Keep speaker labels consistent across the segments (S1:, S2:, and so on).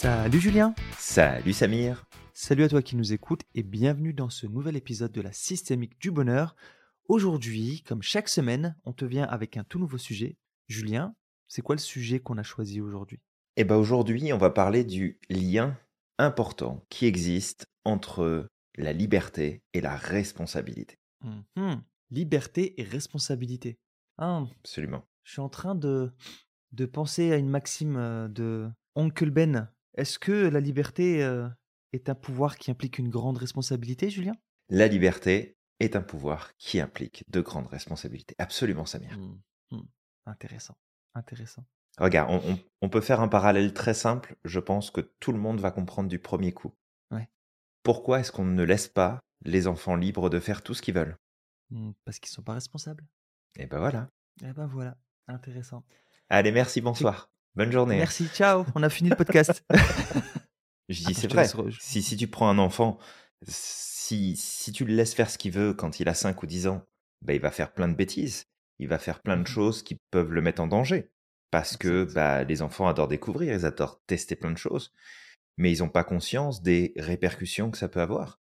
S1: Salut Julien
S2: Salut Samir
S1: Salut à toi qui nous écoutes et bienvenue dans ce nouvel épisode de la systémique du bonheur. Aujourd'hui, comme chaque semaine, on te vient avec un tout nouveau sujet. Julien, c'est quoi le sujet qu'on a choisi aujourd'hui?
S2: Eh bien aujourd'hui, on va parler du lien important qui existe entre la liberté et la responsabilité.
S1: Mhm. Liberté et responsabilité. Ah,
S2: Absolument.
S1: je suis en train de, de penser à une maxime euh, de Oncle Ben. Est-ce que la liberté euh, est un pouvoir qui implique une grande responsabilité, Julien?
S2: La liberté est un pouvoir qui implique de grandes responsabilités. Absolument, Samir.
S1: Hmm, hmm. Intéressant, intéressant.
S2: Regarde, on, on- on peut faire un parallèle très simple. Je pense que tout le monde va comprendre du premier coup.
S1: Ouais.
S2: Pourquoi est-ce qu'on ne laisse pas les enfants libres de faire tout ce qu'ils veulent?
S1: Hmm, Parce qu'ils sont pas responsables.
S2: Et ben voilà.
S1: Eh ben voilà, intéressant.
S2: Allez, merci, bonsoir. Bonne journée.
S1: Merci, ciao, on a fini le podcast.
S2: Je dis, c'est vrai.
S1: laisse
S2: Si, si tu prends un enfant, si, si tu le laisses faire ce qu'il veut quand il a 5 ou 10 ans, ben, il va faire plein de bêtises. Il va faire plein de
S1: Mhm.
S2: choses qui peuvent le mettre en danger. Parce que bah, les enfants adorent découvrir, ils adorent tester plein de choses. Mais ils n'ont pas conscience des répercussions que ça peut avoir.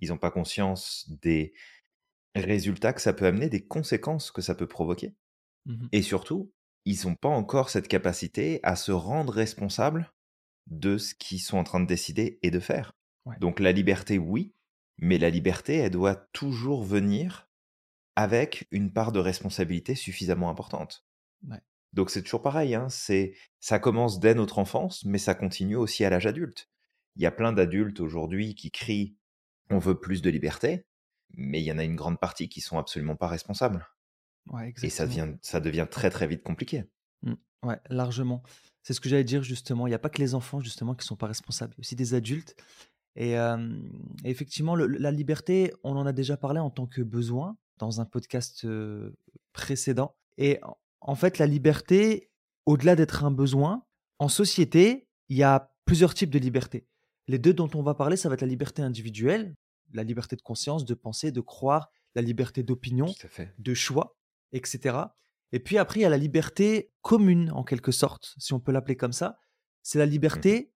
S2: Ils n'ont pas conscience des résultats que ça peut amener, des conséquences que ça peut provoquer.
S1: Mhm.
S2: Et surtout, ils n'ont pas encore cette capacité à se rendre responsables de ce qu'ils sont en train de décider et de faire.
S1: Ouais.
S2: Donc la liberté, oui, mais la liberté, elle doit toujours venir avec une part de responsabilité suffisamment importante.
S1: Ouais.
S2: Donc c'est toujours pareil, hein, c'est ça commence dès notre enfance, mais ça continue aussi à l'âge adulte. Il y a plein d'adultes aujourd'hui qui crient on veut plus de liberté, mais il y en a une grande partie qui sont absolument pas responsables.
S1: Ouais,
S2: Et ça, devient, ça devient très très vite compliqué.
S1: Mm. Ouais, largement. C'est ce que j'allais dire justement. Il n'y a pas que les enfants justement qui sont pas responsables, il y a aussi des adultes. Et, euh, effectivement, le- la liberté, on en a déjà parlé en tant que besoin dans un podcast euh, précédent. Et en- fait, la liberté, au-delà d'être un besoin, en société, il y a plusieurs types de liberté. Les deux dont on va parler, ça va être la liberté individuelle, la liberté de conscience, de penser, de croire, la liberté d'opinion, de choix, etc. Et puis après, il y a la liberté commune, en quelque sorte, si on peut l'appeler comme ça. C'est la liberté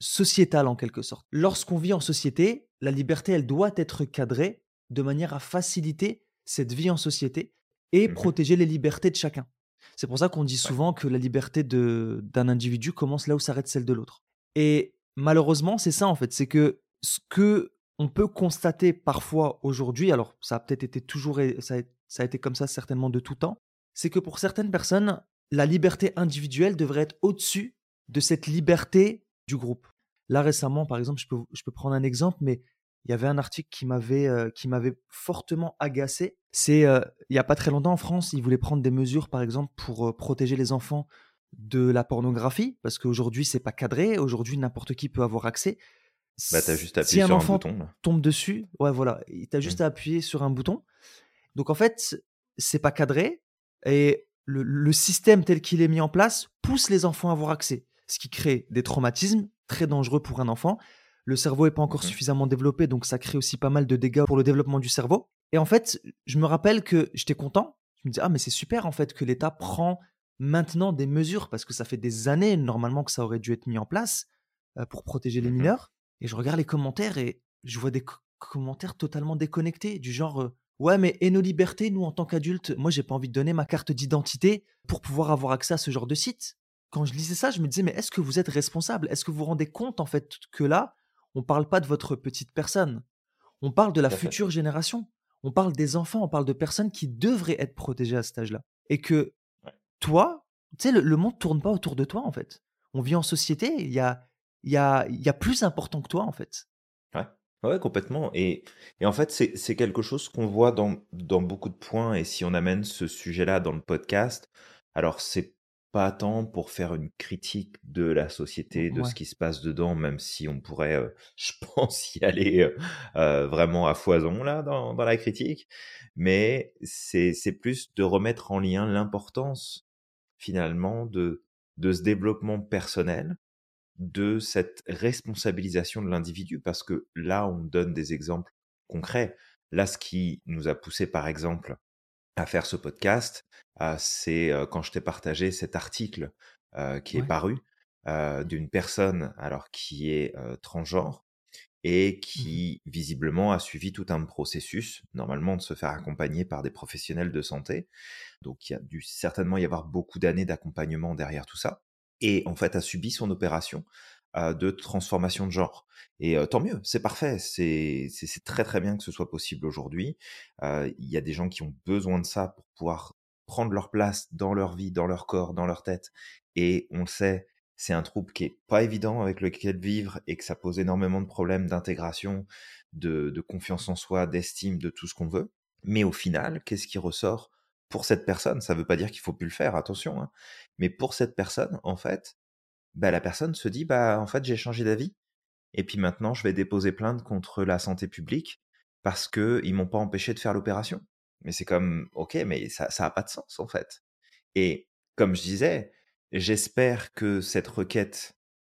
S1: sociétale, en quelque sorte. Lorsqu'on vit en société, la liberté, elle doit être cadrée de manière à faciliter cette vie en société et
S2: Mhm.
S1: protéger les libertés de chacun. C'est pour ça qu'on dit
S2: Ouais.
S1: souvent que la liberté d'un individu commence là où s'arrête celle de l'autre. Et malheureusement, c'est ça en fait, c'est que ce que on peut constater parfois aujourd'hui, alors ça a peut-être été toujours, et- ça a, ça a été comme ça certainement de tout temps, c'est que pour certaines personnes, la liberté individuelle devrait être au-dessus de cette liberté du groupe. Là récemment, par exemple, je peux, je peux prendre un exemple, mais il y avait un article qui m'avait euh, qui m'avait fortement agacé. C'est euh, il y a pas très longtemps en France, ils voulaient prendre des mesures, par exemple, pour euh, protéger les enfants de la pornographie, parce qu'aujourd'hui c'est pas cadré. Aujourd'hui, n'importe qui peut avoir accès.
S2: Bah, t'as juste
S1: Si un
S2: sur un
S1: enfant
S2: bouton. là.
S1: tombe dessus, ouais voilà, tu as juste à appuyer sur un bouton. Donc en fait, c'est pas cadré et le, le système tel qu'il est mis en place pousse les enfants à avoir accès, ce qui crée des traumatismes très dangereux pour un enfant. Le cerveau est pas encore
S2: Mhm.
S1: suffisamment développé, donc ça crée aussi pas mal de dégâts pour le développement du cerveau. Et en fait, je me rappelle que j'étais content. Je me disais ah mais c'est super en fait que l'État prend maintenant des mesures parce que ça fait des années normalement que ça aurait dû être mis en place euh, pour protéger les
S2: Mhm.
S1: mineurs. Et je regarde les commentaires et je vois des co- commentaires totalement déconnectés, du genre euh, Ouais, mais et nos libertés, nous en tant qu'adultes, moi j'ai pas envie de donner ma carte d'identité pour pouvoir avoir accès à ce genre de site. Quand je lisais ça, je me disais Mais est-ce que vous êtes responsable? Est-ce que vous vous rendez compte en fait que là, on parle pas de votre petite personne? On parle de la future génération. On parle des enfants, on parle de personnes qui devraient être protégées à cet âge-là. Et que
S2: Ouais.
S1: toi, tu sais, le, le monde tourne pas autour de toi en fait. On vit en société, il y a, il y, a, il y a plus important que toi en fait.
S2: Ouais, ouais, complètement. Et, et en fait, c'est quelque chose qu'on voit dans, dans beaucoup de points. Et si on amène ce sujet-là dans le podcast, alors c'est pas tant pour faire une critique de la société, de
S1: Ouais.
S2: ce qui se passe dedans, même si on pourrait, euh, je pense, y aller euh, euh, vraiment à foison là dans, dans la critique. Mais c'est c'est plus de remettre en lien l'importance finalement de, de ce développement personnel de cette responsabilisation de l'individu parce que là, on donne des exemples concrets. Là, ce qui nous a poussé, par exemple, à faire ce podcast, euh, c'est euh, quand je t'ai partagé cet article euh, qui est paru d'une personne alors qui est transgenre et
S1: Mmh
S2: qui visiblement a suivi tout un processus, normalement de se faire accompagner par des professionnels de santé. Donc il y a dû certainement y avoir beaucoup d'années d'accompagnement derrière tout ça. Et en fait a subi son opération de transformation de genre. Et tant mieux, c'est parfait, c'est très très bien que ce soit possible aujourd'hui. Il y a des gens qui ont besoin de ça pour pouvoir prendre leur place dans leur vie, dans leur corps, dans leur tête. Et on le sait, c'est un trouble qui est pas évident avec lequel vivre et que ça pose énormément de problèmes d'intégration, de, de confiance en soi, d'estime, de tout ce qu'on veut. Mais au final, qu'est-ce qui ressort? Pour cette personne Ça veut pas dire qu'il faut plus le faire, attention. Hein. Mais pour cette personne, en fait, bah, la personne se dit, bah, en fait, j'ai changé d'avis. Et puis maintenant, je vais déposer plainte contre la santé publique parce qu'ils m'ont pas empêché de faire l'opération. Mais c'est comme, ok, mais ça, ça a pas de sens, en fait. Et comme je disais, j'espère que cette requête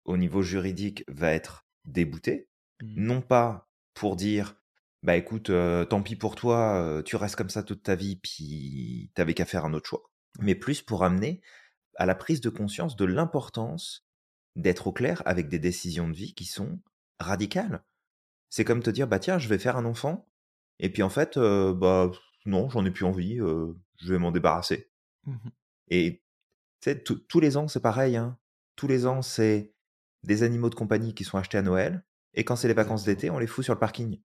S2: au niveau juridique va être déboutée.
S1: Mmh.
S2: Non pas pour dire, bah écoute, tant pis pour toi, tu restes comme ça toute ta vie, puis t'avais qu'à faire un autre choix. Mais plus pour amener à la prise de conscience de l'importance d'être au clair avec des décisions de vie qui sont radicales. C'est comme te dire, bah tiens, je vais faire un enfant, et puis en fait, bah non, j'en ai plus envie, je vais m'en débarrasser.
S1: Mmh
S2: Et tu sais, tous les ans, c'est pareil. Hein. Tous les ans, c'est des animaux de compagnie qui sont achetés à Noël, et quand c'est les vacances d'été, on les fout sur le parking.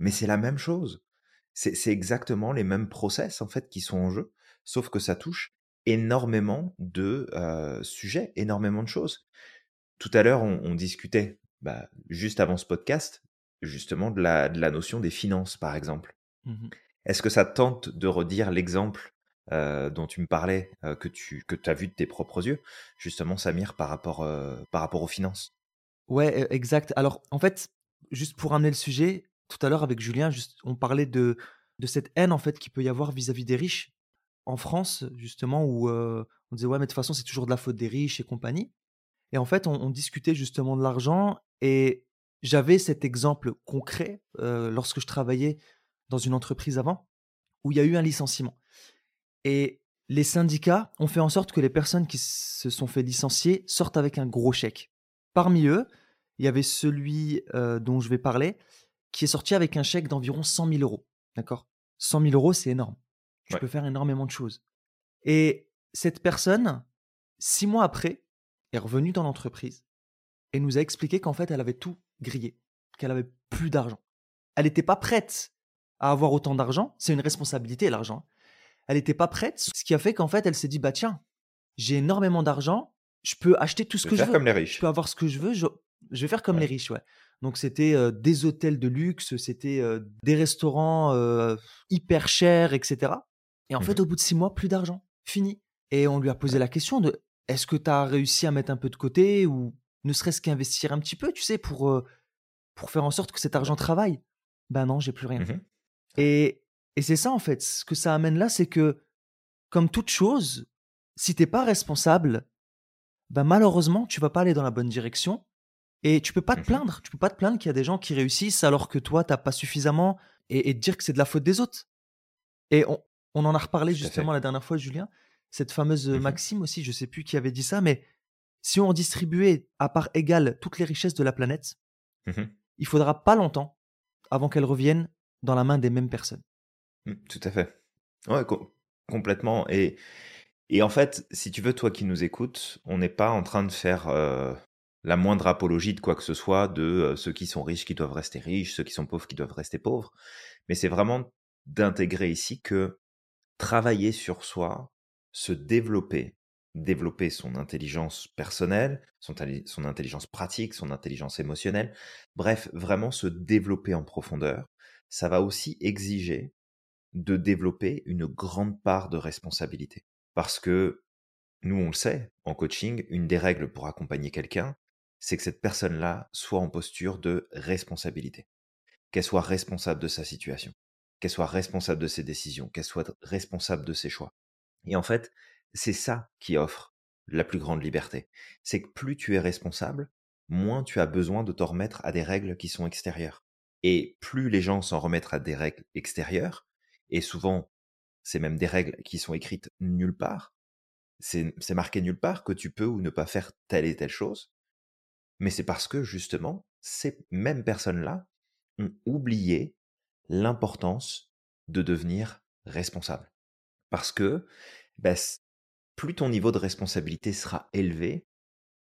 S2: Mais c'est la même chose. C'est exactement les mêmes process en fait qui sont en jeu, sauf que ça touche énormément de euh, sujets, énormément de choses. Tout à l'heure, on, discutait, bah, juste avant ce podcast, justement de la, de la notion des finances, par exemple.
S1: Mmh
S2: Est-ce que ça tente de redire l'exemple euh, dont tu me parlais, euh, que tu que as vu de tes propres yeux, justement, Samir, par rapport, par rapport aux finances?
S1: Ouais, e exact. Alors, en fait, juste pour amener le sujet, tout à l'heure avec Julien, on parlait de, cette haine en fait qu'il peut y avoir vis-à-vis des riches en France, justement, où on disait ouais, mais de toute façon, c'est toujours de la faute des riches et compagnie. Et en fait, on, discutait justement de l'argent et j'avais cet exemple concret lorsque je travaillais dans une entreprise avant où il y a eu un licenciement. Et les syndicats ont fait en sorte que les personnes qui se sont fait licencier sortent avec un gros chèque. Parmi eux, il y avait celui dont je vais parler qui est sorti avec un chèque d'environ 100 000 euros. D'accord? 100 000 euros, c'est énorme. Tu peux faire énormément de choses. Et cette personne, six mois après, est revenue dans l'entreprise et nous a expliqué qu'en fait, elle avait tout grillé, qu'elle avait plus d'argent. Elle n'était pas prête à avoir autant d'argent. C'est une responsabilité, l'argent. Elle n'était pas prête, ce qui a fait qu'en fait, elle s'est dit, bah tiens, j'ai énormément d'argent, je peux acheter tout ce que je veux.
S2: comme les riches.
S1: Je peux avoir ce que je veux, je, vais faire comme les riches, ouais. Donc c'était euh, des hôtels de luxe, c'était euh, des restaurants euh, hyper chers, etc. Et en fait, mmh au bout de six mois, plus d'argent, fini. Et on lui a posé la question de est-ce que tu as réussi à mettre un peu de côté ou ne serait-ce qu'investir un petit peu, tu sais, pour, pour faire en sorte que cet argent travaille? Ben non, j'ai plus rien.
S2: Mmh
S1: et, et c'est ça, en fait. Ce que ça amène là, c'est que, comme toute chose, si t'es pas responsable, ben malheureusement, tu vas pas aller dans la bonne direction. Et tu peux pas te mmh plaindre. Tu peux pas te plaindre qu'il y a des gens qui réussissent alors que toi, t'as pas suffisamment et, dire que c'est de la faute des autres. Et on, on en a reparlé justement la dernière fois, Julien cette fameuse
S2: mmh
S1: maxime aussi, je sais plus qui avait dit ça, mais si on distribuait à part égale toutes les richesses de la planète,
S2: mmh
S1: il faudra pas longtemps avant qu'elles reviennent dans la main des mêmes personnes.
S2: Mmh, tout à fait. Ouais, complètement. Et, et en fait, si tu veux, toi qui nous écoutes, on n'est pas en train de faire la moindre apologie de quoi que ce soit, de ceux qui sont riches qui doivent rester riches, ceux qui sont pauvres qui doivent rester pauvres. Mais c'est vraiment d'intégrer ici que travailler sur soi, se développer, développer son intelligence personnelle, son, son, intelligence pratique, son intelligence émotionnelle, bref, vraiment se développer en profondeur, ça va aussi exiger de développer une grande part de responsabilité. Parce que, nous on le sait, en coaching, une des règles pour accompagner quelqu'un, c'est que cette personne-là soit en posture de responsabilité, qu'elle soit responsable de sa situation, qu'elle soit responsable de ses décisions, qu'elle soit responsable de ses choix. Et en fait, c'est ça qui offre la plus grande liberté. C'est que plus tu es responsable, moins tu as besoin de t'en remettre à des règles qui sont extérieures. Et plus les gens s'en remettent à des règles extérieures, et souvent c'est même des règles qui sont écrites nulle part, c'est marqué nulle part que tu peux ou ne pas faire telle et telle chose, mais c'est parce que justement, ces mêmes personnes-là ont oublié l'importance de devenir responsable. Parce que bah, plus ton niveau de responsabilité sera élevé,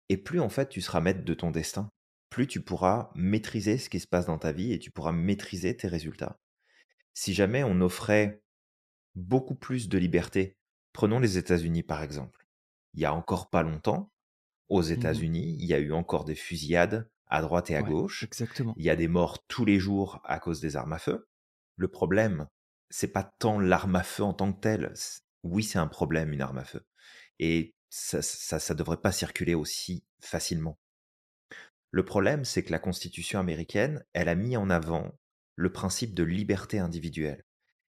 S2: et plus en fait tu seras maître de ton destin, plus tu pourras maîtriser ce qui se passe dans ta vie et tu pourras maîtriser tes résultats. Si jamais on offrait beaucoup plus de liberté, prenons les États-Unis par exemple. Il y a encore pas longtemps, aux mmh États-Unis, il y a eu encore des fusillades à droite et à gauche.
S1: Exactement.
S2: Il y a des morts tous les jours à cause des armes à feu. Le problème, c'est pas tant l'arme à feu en tant que telle. Oui, c'est un problème, une arme à feu. Et ça, ça, devrait pas circuler aussi facilement. Le problème, c'est que la Constitution américaine, elle a mis en avant le principe de liberté individuelle.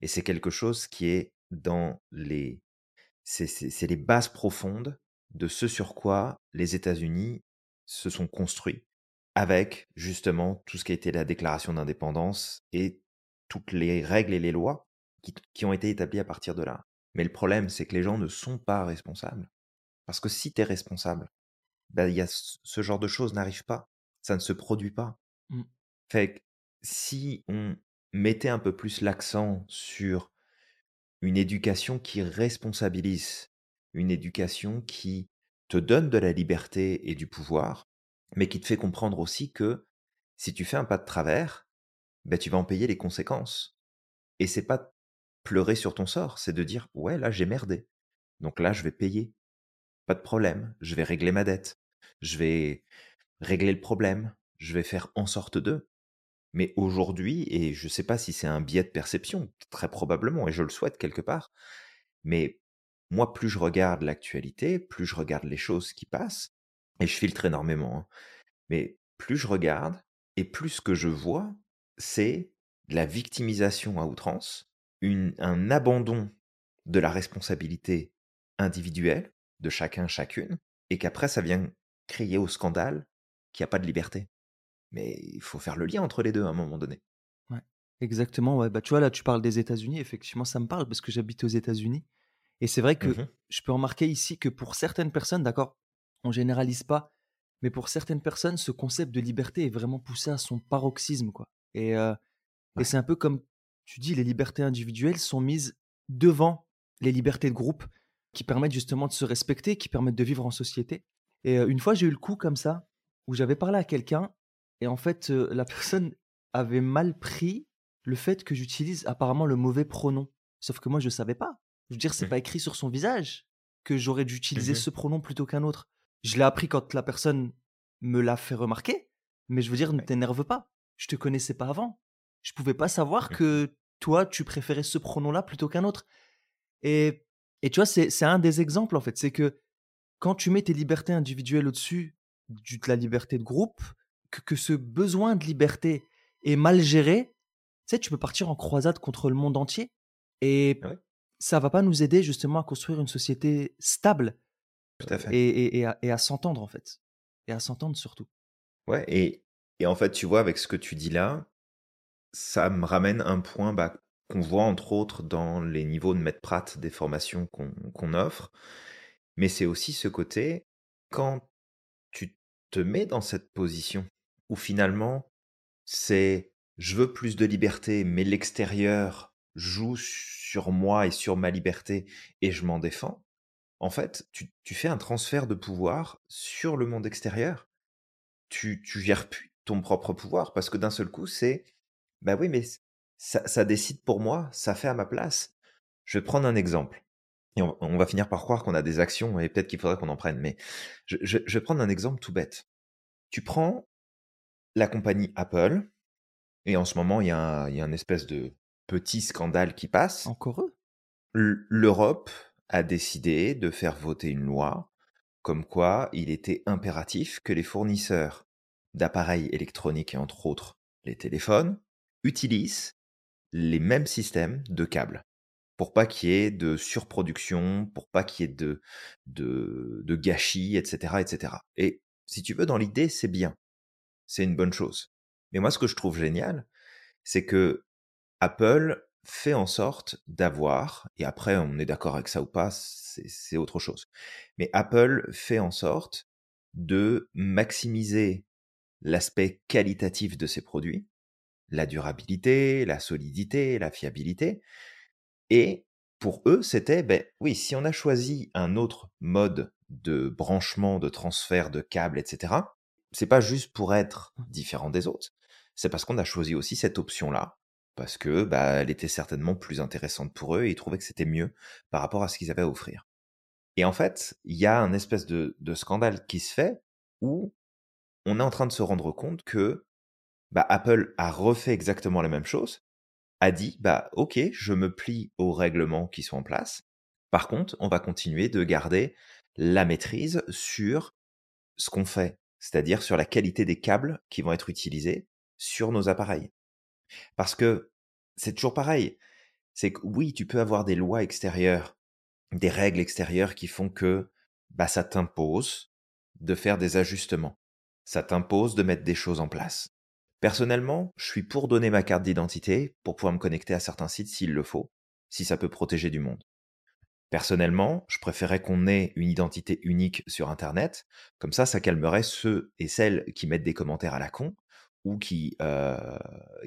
S2: Et c'est quelque chose qui est dans les... C'est les bases profondes de ce sur quoi les États-Unis se sont construits, avec justement tout ce qui a été la déclaration d'indépendance et toutes les règles et les lois qui, ont été établies à partir de là. Mais le problème, c'est que les gens ne sont pas responsables. Parce que si tu es responsable, ben, y a ce genre de choses n'arrive pas. Ça ne se produit pas. Mmh. Fait que si on mettait un peu plus l'accent sur une éducation qui responsabilise, une éducation qui te donne de la liberté et du pouvoir, mais qui te fait comprendre aussi que si tu fais un pas de travers, ben, tu vas en payer les conséquences. Et c'est pas pleurer sur ton sort, c'est de dire ouais là j'ai merdé, donc là je vais payer, pas de problème, je vais régler ma dette, je vais régler le problème, je vais faire en sorte de. Mais aujourd'hui, et je ne sais pas si c'est un biais de perception, très probablement, et je le souhaite quelque part, mais moi, plus je regarde l'actualité, plus je regarde les choses qui passent, et je filtre énormément, hein, mais plus je regarde, et plus ce que je vois, c'est la victimisation à outrance, un abandon de la responsabilité individuelle de chacun, chacune, et qu'après ça vient crier au scandale qu'il n'y a pas de liberté. Mais il faut faire le lien entre les deux à un moment donné.
S1: Exactement. Ouais. Bah, tu vois, là, tu parles des États-Unis. Effectivement, ça me parle parce que j'habite aux États-Unis. Et c'est vrai que mmh je peux remarquer ici que pour certaines personnes, d'accord, on généralise pas, mais pour certaines personnes, ce concept de liberté est vraiment poussé à son paroxysme. Quoi. Et, et c'est un peu comme tu dis, les libertés individuelles sont mises devant les libertés de groupe qui permettent justement de se respecter, qui permettent de vivre en société. Et une fois, j'ai eu le coup comme ça, où j'avais parlé à quelqu'un, et en fait, la personne avait mal pris le fait que j'utilise apparemment le mauvais pronom. Sauf que moi, je ne savais pas. Je veux dire, c'est mmh. pas écrit sur son visage que j'aurais dû utiliser mmh ce pronom plutôt qu'un autre. Je l'ai appris quand la personne me l'a fait remarquer, mais je veux dire, ne t'énerve pas. Je te connaissais pas avant. Je pouvais pas savoir mmh. que toi, tu préférais ce pronom-là plutôt qu'un autre. Et, et tu vois, c'est un des exemples, en fait. C'est que quand tu mets tes libertés individuelles au-dessus de la liberté de groupe, que, que, ce besoin de liberté est mal géré, tu sais, tu peux partir en croisade contre le monde entier. Et ça va pas nous aider justement à construire une société stable.
S2: Tout à fait.
S1: Et, et, et à, s'entendre, en fait. Et à s'entendre surtout.
S2: Ouais, et, et en fait, tu vois, avec ce que tu dis là, ça me ramène un point bah, qu'on voit entre autres dans les niveaux de maître Pratt des formations qu'on offre, mais c'est aussi ce côté, quand tu te mets dans cette position où finalement c'est je veux plus de liberté, mais l'extérieur joue sur moi et sur ma liberté et je m'en défends, en fait, tu, fais un transfert de pouvoir sur le monde extérieur. Tu, tu gères plus ton propre pouvoir parce que d'un seul coup, c'est bah oui, mais ça, décide pour moi, ça fait à ma place. Je vais prendre un exemple. Et on, va finir par croire qu'on a des actions et peut-être qu'il faudrait qu'on en prenne. Mais je, vais prendre un exemple tout bête. Tu prends la compagnie Apple, et en ce moment, il y, a il y a un espèce de petit scandale qui passe.
S1: Encore eux?
S2: L'Europe a décidé de faire voter une loi comme quoi il était impératif que les fournisseurs d'appareils électroniques et entre autres les téléphones utilisent les mêmes systèmes de câbles pour pas qu'il y ait de surproduction, pour pas qu'il y ait de, de, de gâchis, etc., etc. Et si tu veux, dans l'idée, c'est bien. C'est une bonne chose. Mais moi, ce que je trouve génial, c'est que Apple fait en sorte d'avoir, et après on est d'accord avec ça ou pas, c'est autre chose, mais Apple fait en sorte de maximiser l'aspect qualitatif de ses produits, la durabilité, la solidité, la fiabilité, et pour eux, c'était, ben oui, si on a choisi un autre mode de branchement, de transfert de câbles, etc., c'est pas juste pour être différent des autres, c'est parce qu'on a choisi aussi cette option-là, parce que bah, était certainement plus intéressante pour eux et ils trouvaient que c'était mieux par rapport à ce qu'ils avaient à offrir. Et en fait, il y a un espèce de, scandale qui se fait où on est en train de se rendre compte que bah, Apple a refait exactement la même chose, a dit bah ok, je me plie aux règlements qui sont en place. Par contre, on va continuer de garder la maîtrise sur ce qu'on fait, c'est-à-dire sur la qualité des câbles qui vont être utilisés sur nos appareils. Parce que c'est toujours pareil. C'est que oui, tu peux avoir des lois extérieures, des règles extérieures qui font que bah, ça t'impose de faire des ajustements. Ça t'impose de mettre des choses en place. Personnellement, je suis pour donner ma carte d'identité pour pouvoir me connecter à certains sites s'il le faut, si ça peut protéger du monde. Personnellement, je préférais qu'on ait une identité unique sur Internet, comme ça, ça calmerait ceux et celles qui mettent des commentaires à la con, ou qui, euh,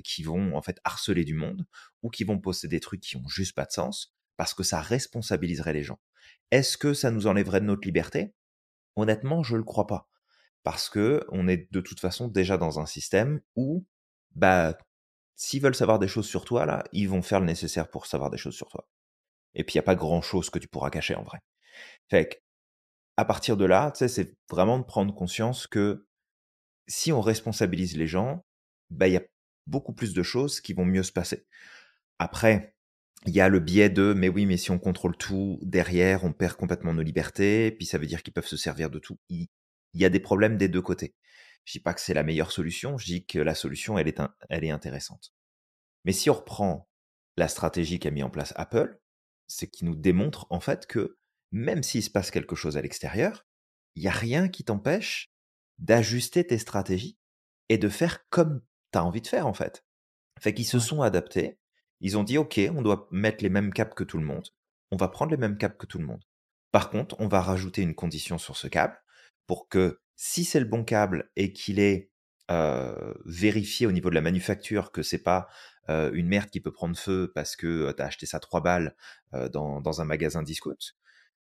S2: qui vont en fait harceler du monde, ou qui vont poster des trucs qui ont juste pas de sens, parce que ça responsabiliserait les gens. Est-ce que ça nous enlèverait de notre liberté? Honnêtement, je le crois pas parce que on est de toute façon déjà dans un système où, bah, s'ils veulent savoir des choses sur toi, là, ils vont faire le nécessaire pour savoir des choses sur toi. Et puis, il n'y a pas grand chose que tu pourras cacher en vrai. Fait que, à partir de là, c'est vraiment de prendre conscience que si on responsabilise les gens, bah, il y a beaucoup plus de choses qui vont mieux se passer. Après, il y a le biais de, mais oui, mais si on contrôle tout derrière, on perd complètement nos libertés, puis ça veut dire qu'ils peuvent se servir de tout il y a des problèmes des deux côtés. Je dis pas que c'est la meilleure solution, je dis que la solution, elle est, elle est intéressante. Mais si on reprend la stratégie qu'a mis en place Apple, c'est qu'il nous démontre en fait que même s'il se passe quelque chose à l'extérieur, il n'y a rien qui t'empêche d'ajuster tes stratégies et de faire comme tu as envie de faire en fait. Fait qu'ils se sont adaptés, ils ont dit ok, on doit mettre les mêmes caps que tout le monde, on va prendre les mêmes caps que tout le monde. Par contre, on va rajouter une condition sur ce câble, pour que si c'est le bon câble et qu'il est vérifié au niveau de la manufacture que c'est pas une merde qui peut prendre feu parce que tu as acheté ça 3 balles dans, un magasin discount,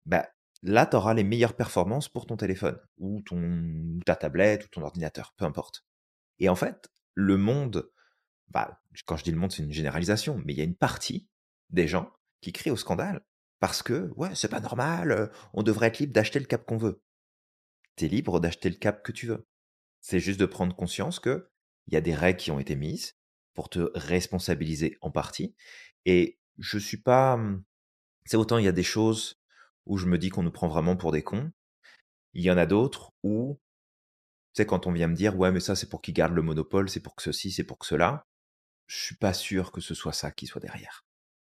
S2: bah, là, tu auras les meilleures performances pour ton téléphone ou ton, ta tablette ou ton ordinateur, peu importe. Et en fait, le monde, bah, quand je dis le monde, c'est une généralisation, mais il y a une partie des gens qui crient au scandale parce que, ouais, c'est pas normal, on devrait être libre d'acheter le cap qu'on veut tu es libre d'acheter le cap que tu veux. C'est juste de prendre conscience que il y a des règles qui ont été mises pour te responsabiliser en partie. Et je suis pas. Mmh, c'est autant il y a des choses où je me dis qu'on nous prend vraiment pour des cons. Il y en a d'autres où, tu sais, quand on vient me dire, ouais, mais ça, c'est pour qu'ils gardent le monopole, c'est pour que ceci, c'est pour que cela, je suis pas sûr que ce soit ça qui soit derrière.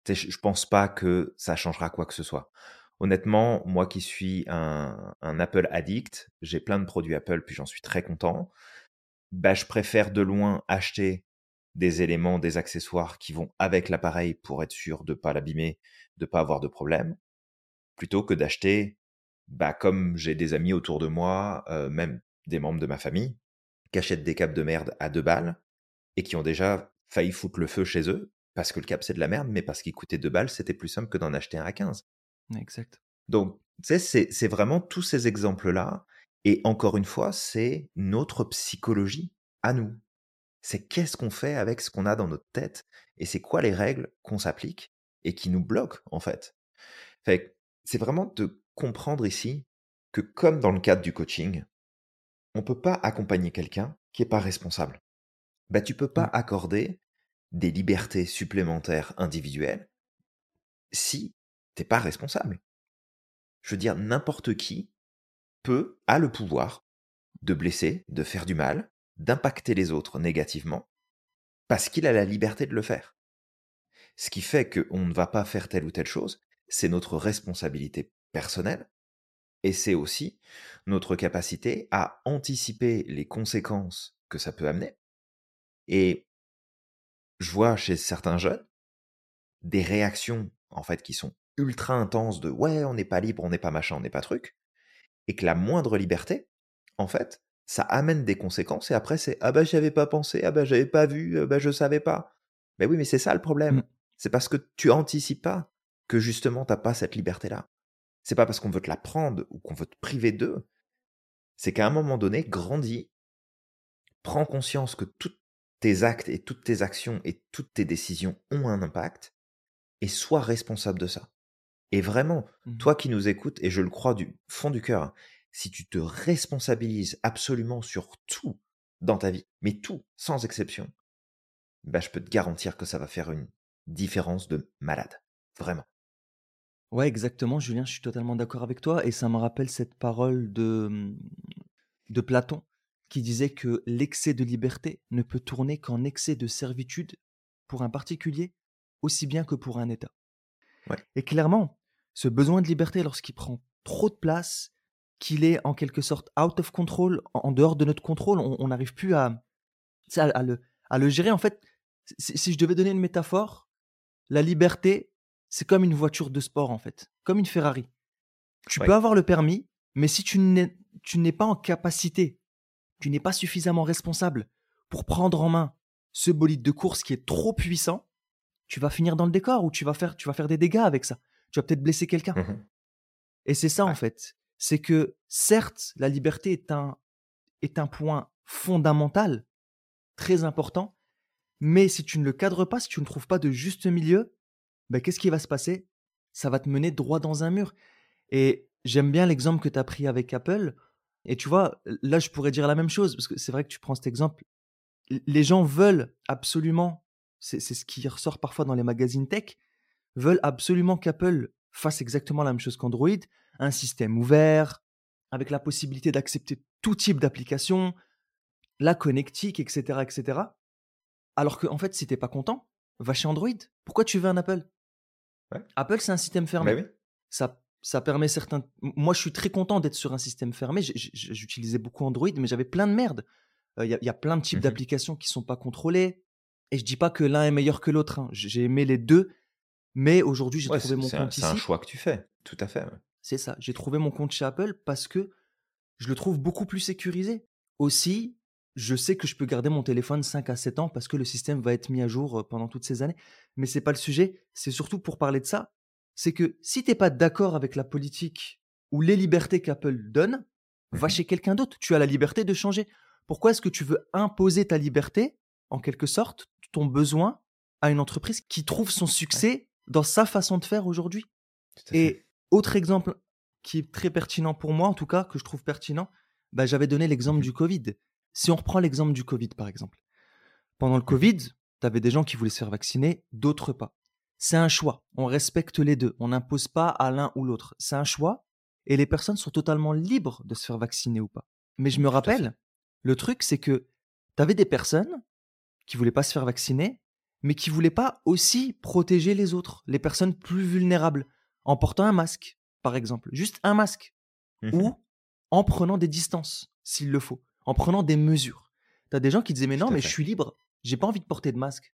S2: Tu sais, je pense pas que ça changera quoi que ce soit. Honnêtement, moi qui suis un, Apple addict, j'ai plein de produits Apple, puis j'en suis très content. Bah, je préfère de loin acheter des éléments, des accessoires qui vont avec l'appareil pour être sûr de ne pas l'abîmer, de ne pas avoir de problème, plutôt que d'acheter, bah, comme j'ai des amis autour de moi, euh, même des membres de ma famille, qui achètent des câbles de merde à deux balles et qui ont déjà failli foutre le feu chez eux parce que le câble c'est de la merde, mais parce qu'il coûtait deux balles, c'était plus simple que d'en acheter un à 15.
S1: Exact.
S2: Donc, tu sais, c'est vraiment tous ces exemples-là. Et encore une fois, c'est notre psychologie à nous. C'est qu'est-ce qu'on fait avec ce qu'on a dans notre tête et c'est quoi les règles qu'on s'applique et qui nous bloquent, en fait. Fait c'est vraiment de comprendre ici que comme dans le cadre du coaching, on peut pas accompagner quelqu'un qui est pas responsable. Bah, tu peux pas mmh. accorder des libertés supplémentaires individuelles si t'es pas responsable. Je veux dire, n'importe qui peut, a le pouvoir de blesser, de faire du mal, d'impacter les autres négativement, parce qu'il a la liberté de le faire. Ce qui fait qu'on ne va pas faire telle ou telle chose, c'est notre responsabilité personnelle, et c'est aussi notre capacité à anticiper les conséquences que ça peut amener. Et je vois chez certains jeunes des réactions, en fait, qui sont ultra intenses de ouais, on n'est pas libre, on n'est pas machin, on n'est pas truc, et que la moindre liberté, en fait, ça amène des conséquences, et après c'est ah bah j'y avais pas pensé, ah bah j'avais pas vu, ah bah je savais pas. Mais oui, mais c'est ça le problème.
S1: Mmh.
S2: C'est parce que tu anticipes pas que justement t'as pas cette liberté-là. C'est pas parce qu'on veut te la prendre ou qu'on veut te priver d'eux. C'est qu'à un moment donné, grandis, prends conscience que tous tes actes et toutes tes actions et toutes tes décisions ont un impact et sois responsable de ça. Et vraiment,
S1: Mmh.
S2: toi qui nous écoutes, et je le crois du fond du cœur, hein, si tu te responsabilises absolument sur tout dans ta vie, mais tout, sans exception, bah, je peux te garantir que ça va faire une différence de malade. Vraiment.
S1: Ouais, exactement, Julien, je suis totalement d'accord avec toi. Et ça me rappelle cette parole de, mmh, de Platon qui disait que l'excès de liberté ne peut tourner qu'en excès de servitude pour un particulier aussi bien que pour un État.
S2: Ouais.
S1: Et clairement, ce besoin de liberté, lorsqu'il prend trop de place, qu'il est en quelque sorte out of control, en dehors de notre contrôle, on n'arrive plus à, à, à le, à le gérer. En fait, si, si je devais donner une métaphore, la liberté, c'est comme une voiture de sport, en fait, comme une Ferrari. Tu
S2: Ouais.
S1: peux avoir le permis, mais si tu n'es tu n'es pas en capacité, tu n'es pas suffisamment responsable pour prendre en main ce bolide de course qui est trop puissant, tu vas finir dans le décor ou tu vas faire, tu vas faire des dégâts avec ça. Tu vas peut-être blesser quelqu'un.
S2: Mhm.
S1: Et c'est ça, en fait. C'est que, certes, la liberté est un, est un point fondamental, très important, mais si tu ne le cadres pas, si tu ne trouves pas de juste milieu, ben, qu'est-ce qui va se passer? Ça va te mener droit dans un mur. Et j'aime bien l'exemple que tu as pris avec Apple. Et tu vois, là, je pourrais dire la même chose, parce que c'est vrai que tu prends cet exemple. Les gens veulent absolument, c'est c'est ce qui ressort parfois dans les magazines tech, veulent absolument qu'Apple fasse exactement la même chose qu'Android, un système ouvert, avec la possibilité d'accepter tout type d'application, la connectique, etc., etc. Alors que, en fait, si t'es pas content, va chez Android. Pourquoi tu veux un Apple?
S2: Ouais.
S1: Apple, c'est un système fermé.
S2: Bah oui.
S1: Ça, ça permet certains. Moi, je suis très content d'être sur un système fermé. J'utilisais beaucoup Android, mais j'avais plein de merde. Il y, a- y a plein de types
S2: Mhm.
S1: d'applications qui sont pas contrôlées. Et je dis pas que l'un est meilleur que l'autre. hein. J'ai aimé les deux. Mais aujourd'hui, j'ai
S2: Ouais,
S1: trouvé mon
S2: c'est un,
S1: compte
S2: c'est un
S1: ici.
S2: choix que tu fais. Tout à fait. ouais.
S1: C'est ça. J'ai trouvé mon compte chez Apple parce que je le trouve beaucoup plus sécurisé. Aussi, je sais que je peux garder mon téléphone 5 à 7 ans parce que le système va être mis à jour euh, pendant toutes ces années. Mais c'est pas le sujet. C'est surtout pour parler de ça. C'est que si t'es pas d'accord avec la politique ou les libertés qu'Apple donne, va
S2: Mhm.
S1: chez quelqu'un d'autre. Tu as la liberté de changer. Pourquoi est-ce que tu veux imposer ta liberté, en quelque sorte, ton besoin à une entreprise qui trouve son succès dans sa façon de faire aujourd'hui? Et autre exemple qui est très pertinent pour moi, en tout cas, que je trouve pertinent, bah, j'avais donné l'exemple
S2: Mhm.
S1: du Covid. Si on reprend l'exemple du Covid, par exemple. Pendant le
S2: Mhm.
S1: Covid, tu avais des gens qui voulaient se faire vacciner, d'autres pas. C'est un choix. On respecte les deux. On n'impose pas à l'un ou l'autre. C'est un choix. Et les personnes sont totalement libres de se faire vacciner ou pas. Mais je me
S2: Tout
S1: rappelle, le truc, c'est que tu avais des personnes qui voulaient pas se faire vacciner, mais qui voulaient pas aussi protéger les autres, les personnes plus vulnérables, en portant un masque, par exemple. Juste un masque.
S2: Mhm.
S1: Ou en prenant des distances, s'il le faut. En prenant des mesures. Tu as des gens qui disaient, mais non, mais
S2: fait.
S1: je suis libre. J'ai pas envie de porter de masque.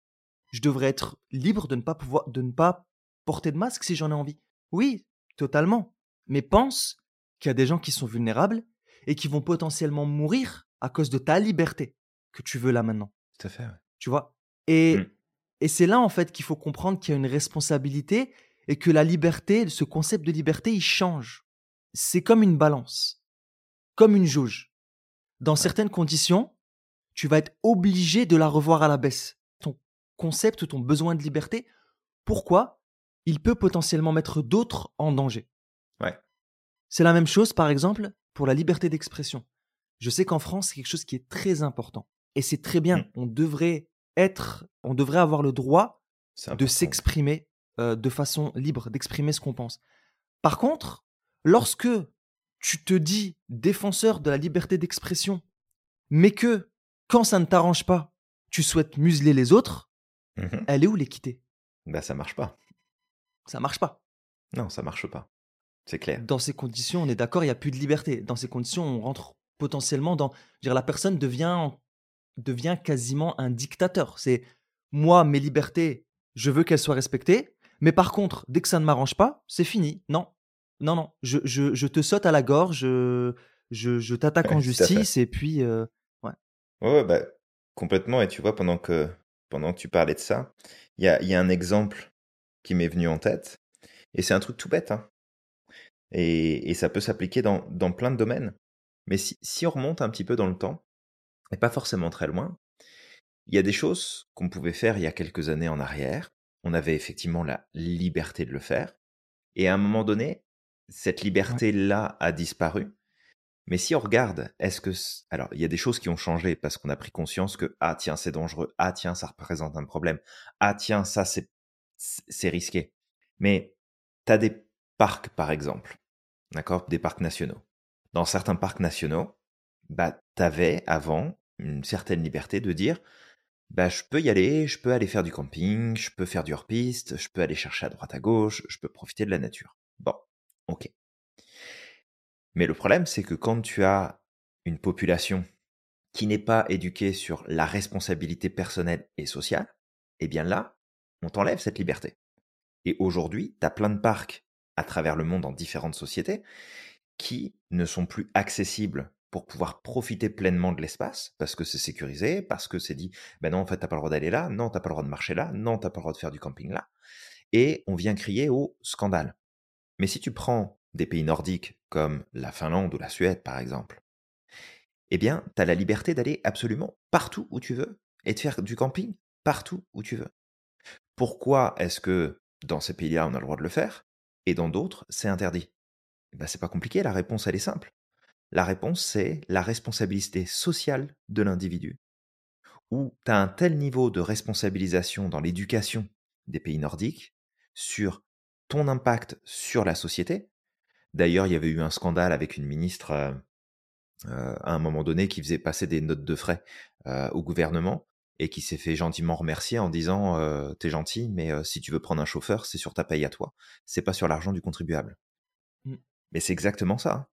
S1: Je devrais être libre de ne pas pouvoir, de ne pas porter de masque si j'en ai envie. Oui, totalement. Mais pense qu'il y a des gens qui sont vulnérables et qui vont potentiellement mourir à cause de ta liberté que tu veux là maintenant.
S2: Tout à fait. ouais.
S1: Tu vois? Et,
S2: Mm.
S1: et c'est là, en fait, qu'il faut comprendre qu'il y a une responsabilité et que la liberté, ce concept de liberté, il change. C'est comme une balance, comme une jauge. Dans certaines conditions, tu vas être obligé de la revoir à la baisse. Ton concept ou ton besoin de liberté, pourquoi Il peut potentiellement mettre d'autres en danger?
S2: Ouais.
S1: C'est la même chose, par exemple, pour la liberté d'expression. Je sais qu'en France, c'est quelque chose qui est très important. Et c'est très bien.
S2: Mm.
S1: On devrait être, on devrait avoir le droit de s'exprimer euh, de façon libre, d'exprimer ce qu'on pense. Par contre, lorsque tu te dis défenseur de la liberté d'expression, mais que quand ça ne t'arrange pas, tu souhaites museler les autres,
S2: Mhm.
S1: elle est où l'équité
S2: Bah, ça marche pas.
S1: Ça marche pas.
S2: Non, ça marche pas. C'est clair.
S1: Dans ces conditions, on est d'accord, il n'y a plus de liberté. Dans ces conditions, on rentre potentiellement dans. je veux dire, la personne devient, devient quasiment un dictateur. C'est moi, mes libertés, je veux qu'elle soit respectée, mais par contre, dès que ça ne m'arrange pas, c'est fini. Non, non, non, je, je, je te saute à la gorge, je, je, je t'attaque en justice, et puis, euh, ouais.
S2: Ouais, bah, complètement. Et tu vois, pendant que, pendant que tu parlais de ça, il y a, y a un exemple qui m'est venu en tête, et c'est un truc tout bête, hein. et, et ça peut s'appliquer dans, dans plein de domaines. Mais si, si on remonte un petit peu dans le temps, et pas forcément très loin, il y a des choses qu'on pouvait faire il y a quelques années en arrière. On avait effectivement la liberté de le faire. Et à un moment donné, cette liberté-là a disparu. Mais si on regarde, est-ce que... Alors, il y a des choses qui ont changé parce qu'on a pris conscience que, ah tiens, c'est dangereux, ah tiens, ça représente un problème, ah tiens, ça, c'est, c'est risqué. Mais tu as des parcs, par exemple, d'accord Des parcs nationaux. Dans certains parcs nationaux, bah, tu avais avant une certaine liberté de dire, bah, je peux y aller, je peux aller faire du camping, je peux faire du hors-piste, je peux aller chercher à droite à gauche, je peux profiter de la nature. Ok. Mais le problème, c'est que quand tu as une population qui n'est pas éduquée sur la responsabilité personnelle et sociale, eh bien là, on t'enlève cette liberté. Et aujourd'hui, tu as plein de parcs à travers le monde en différentes sociétés qui ne sont plus accessibles pour pouvoir profiter pleinement de l'espace, parce que c'est sécurisé, parce que c'est dit, ben non, en fait, t'as pas le droit d'aller là, non, t'as pas le droit de marcher là, non, t'as pas le droit de faire du camping là. Et on vient crier au scandale. Mais si tu prends des pays nordiques comme la Finlande ou la Suède, par exemple, eh bien, tu as la liberté d'aller absolument partout où tu veux et de faire du camping partout où tu veux. Pourquoi est-ce que dans ces pays-là, on a le droit de le faire et dans d'autres, c'est interdit? Eh C'est pas compliqué, la réponse, elle est simple. La réponse, c'est la responsabilité sociale de l'individu. Où tu as un tel niveau de responsabilisation dans l'éducation des pays nordiques sur ton impact sur la société. D'ailleurs, il y avait eu un scandale avec une ministre euh, euh, à un moment donné qui faisait passer des notes de frais euh, au gouvernement et qui s'est fait gentiment remercier en disant T'es gentil, mais si tu veux prendre un chauffeur, c'est sur ta paye à toi, c'est pas sur l'argent du contribuable. Mmh. Mais c'est exactement ça. Hein.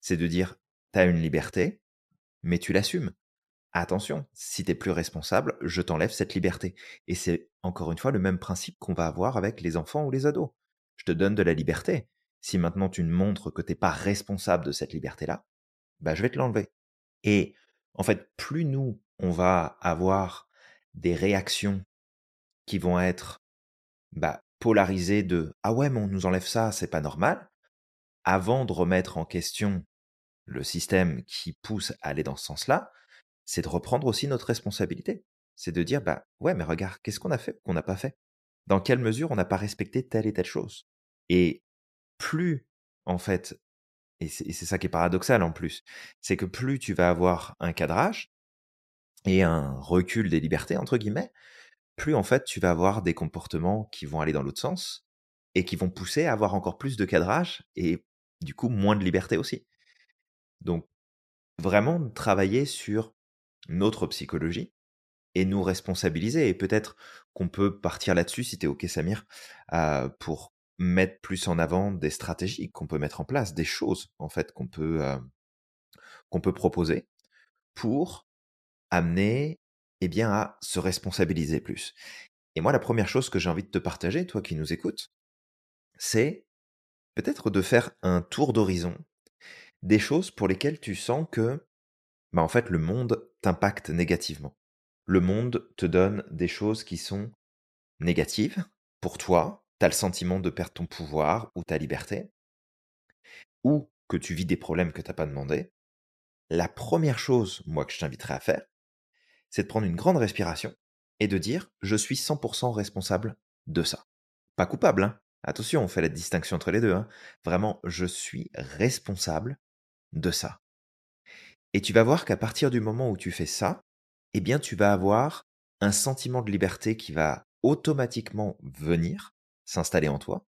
S2: C'est de dire tu as une liberté, mais tu l'assumes. Attention, si tu es plus responsable, je t'enlève cette liberté. Et c'est encore une fois le même principe qu'on va avoir avec les enfants ou les ados. Je te donne de la liberté. Si maintenant tu me montres que tu n'es pas responsable de cette liberté-là, bah je vais te l'enlever. Et en fait, plus nous, on va avoir des réactions qui vont être bah, polarisées de ah ouais mais on nous enlève ça, c'est pas normal, avant de remettre en question le système qui pousse à aller dans ce sens-là, c'est de reprendre aussi notre responsabilité. C'est de dire, bah ouais, mais regarde, qu'est-ce qu'on a fait qu'on n'a pas fait? Dans quelle mesure on n'a pas respecté telle et telle chose Et plus, en fait, et c'est ça qui est paradoxal en plus, c'est que plus tu vas avoir un cadrage et un recul des libertés, entre guillemets, plus en fait tu vas avoir des comportements qui vont aller dans l'autre sens et qui vont pousser à avoir encore plus de cadrage et du coup moins de liberté aussi. Donc, vraiment travailler sur notre psychologie et nous responsabiliser. Et peut-être qu'on peut partir là-dessus, si tu es OK, Samir, euh, pour mettre plus en avant des stratégies qu'on peut mettre en place, des choses, en fait, qu'on peut, euh, proposer pour amener eh bien, à se responsabiliser plus. Et moi, la première chose que j'ai envie de te partager, toi qui nous écoutes, c'est peut-être de faire un tour d'horizon des choses pour lesquelles tu sens que, bah, en fait, le monde t'impacte négativement. Le monde te donne des choses qui sont négatives pour toi, tu as le sentiment de perdre ton pouvoir ou ta liberté, ou que tu vis des problèmes que tu n'as pas demandé. La première chose, moi, que je t'inviterais à faire, c'est de prendre une grande respiration et de dire je suis 100% responsable de ça. Pas coupable, hein Attention, on fait la distinction entre les deux. Hein. Vraiment, je suis responsable de ça. Et tu vas voir qu'à partir du moment où tu fais ça, eh bien, tu vas avoir un sentiment de liberté qui va automatiquement venir s'installer en toi.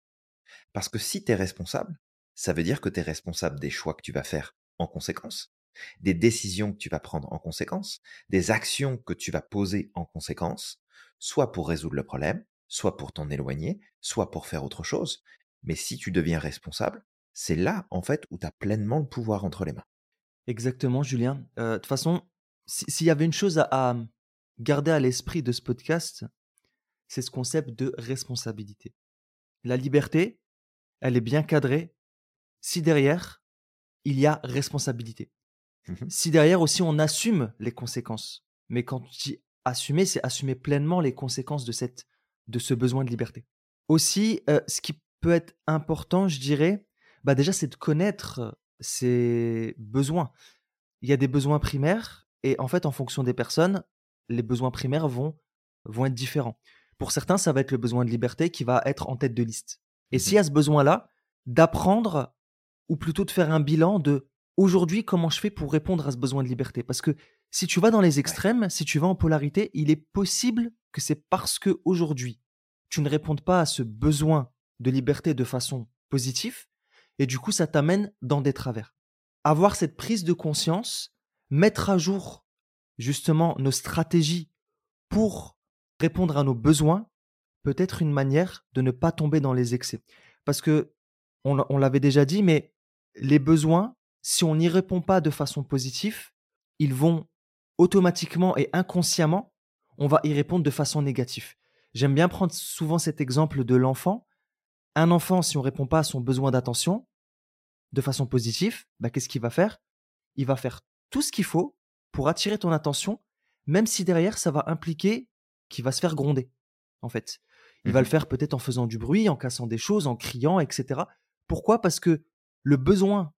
S2: Parce que si tu es responsable, ça veut dire que tu es responsable des choix que tu vas faire en conséquence, des décisions que tu vas prendre en conséquence, des actions que tu vas poser en conséquence, soit pour résoudre le problème, soit pour t'en éloigner, soit pour faire autre chose. Mais si tu deviens responsable, c'est là, en fait, où tu as pleinement le pouvoir entre les mains.
S1: Exactement, Julien. Euh, de toute façon, s'il y avait une chose à, garder à l'esprit de ce podcast, c'est ce concept de responsabilité. La liberté, elle est bien cadrée si derrière, il y a responsabilité.
S2: Mmh
S1: Si derrière aussi on assume les conséquences. Mais quand tu dis assumer, c'est assumer pleinement les conséquences de, cette, de ce besoin de liberté. Aussi, euh, ce qui peut être important, je dirais, bah déjà, c'est de connaître ses besoins. Il y a des besoins primaires et en fait, en fonction des personnes, les besoins primaires vont, vont être différents. Pour certains, ça va être le besoin de liberté qui va être en tête de liste. Et
S2: Mmh
S1: s'il y a ce besoin-là, d'apprendre ou plutôt de faire un bilan de aujourd'hui comment je fais pour répondre à ce besoin de liberté? Parce que si tu vas dans les extrêmes, si tu vas en polarité, il est possible que c'est parce que aujourd'hui tu ne répondes pas à ce besoin de liberté de façon positive et du coup ça t'amène dans des travers. Avoir cette prise de conscience, mettre à jour justement nos stratégies pour répondre à nos besoins peut être une manière de ne pas tomber dans les excès. Parce que on, l'avait déjà dit, mais les besoins, si on n'y répond pas de façon positive, ils vont automatiquement et inconsciemment, on va y répondre de façon négative. J'aime bien prendre souvent cet exemple de l'enfant. Un enfant, si on répond pas à son besoin d'attention de façon positive, bah, qu'est-ce qu'il va faire? Il va faire tout ce qu'il faut pour attirer ton attention, même si derrière, ça va impliquer qu'il va se faire gronder, en fait. Il va
S2: Mmh
S1: le faire peut-être en faisant du bruit, en cassant des choses, en criant, etc. Pourquoi? Parce que le besoin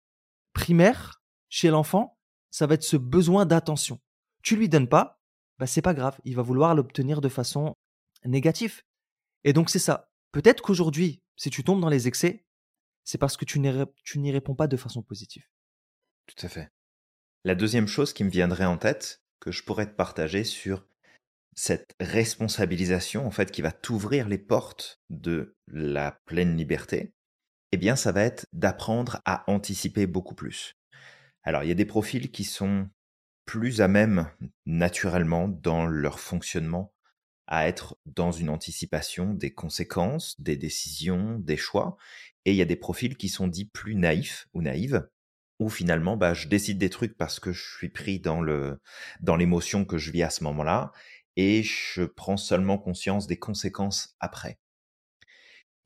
S1: primaire chez l'enfant, ça va être ce besoin d'attention. Tu lui donnes pas, bah c'est pas grave, il va vouloir l'obtenir de façon négative. Et donc c'est ça. Peut-être qu'aujourd'hui, si tu tombes dans les excès, c'est parce que tu n'y réponds pas de façon positive.
S2: Tout à fait. La deuxième chose qui me viendrait en tête, que je pourrais te partager sur cette responsabilisation, en fait, qui va t'ouvrir les portes de la pleine liberté, eh bien, ça va être d'apprendre à anticiper beaucoup plus. Alors, il y a des profils qui sont plus à même, naturellement, dans leur fonctionnement, à être dans une anticipation des conséquences, des décisions, des choix. Et il y a des profils qui sont dits plus naïfs ou naïves, où finalement, bah, je décide des trucs parce que je suis pris dans le, dans l'émotion que je vis à ce moment-là, et je prends seulement conscience des conséquences après.